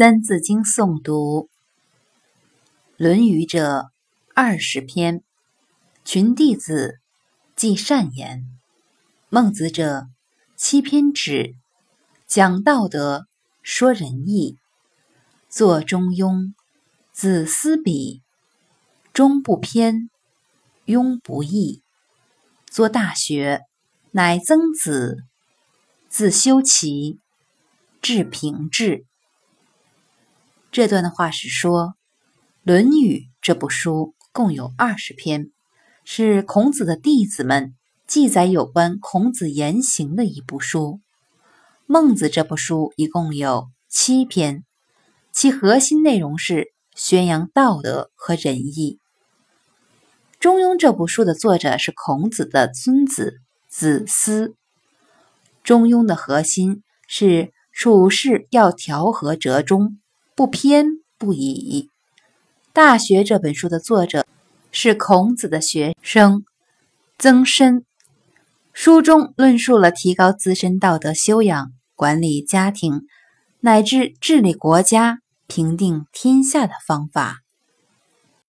三字经诵读：《论语》者二十篇，群弟子记善言；孟子者七篇止，讲道德，说仁义。作中庸，子思笔，中不偏，庸不易。作大学，乃曾子，自修齐，至平治。这段的话是说，《论语》这部书共有二十篇，是孔子的弟子们记载有关孔子言行的一部书。孟子这部书一共有七篇，其核心内容是宣扬道德和仁义。《中庸》这部书的作者是孔子的孙子子思。《中庸》的核心是处事要调和折中。不偏不倚，《大学》这本书的作者是孔子的学生曾参，书中论述了提高自身道德修养、管理家庭乃至治理国家、平定天下的方法。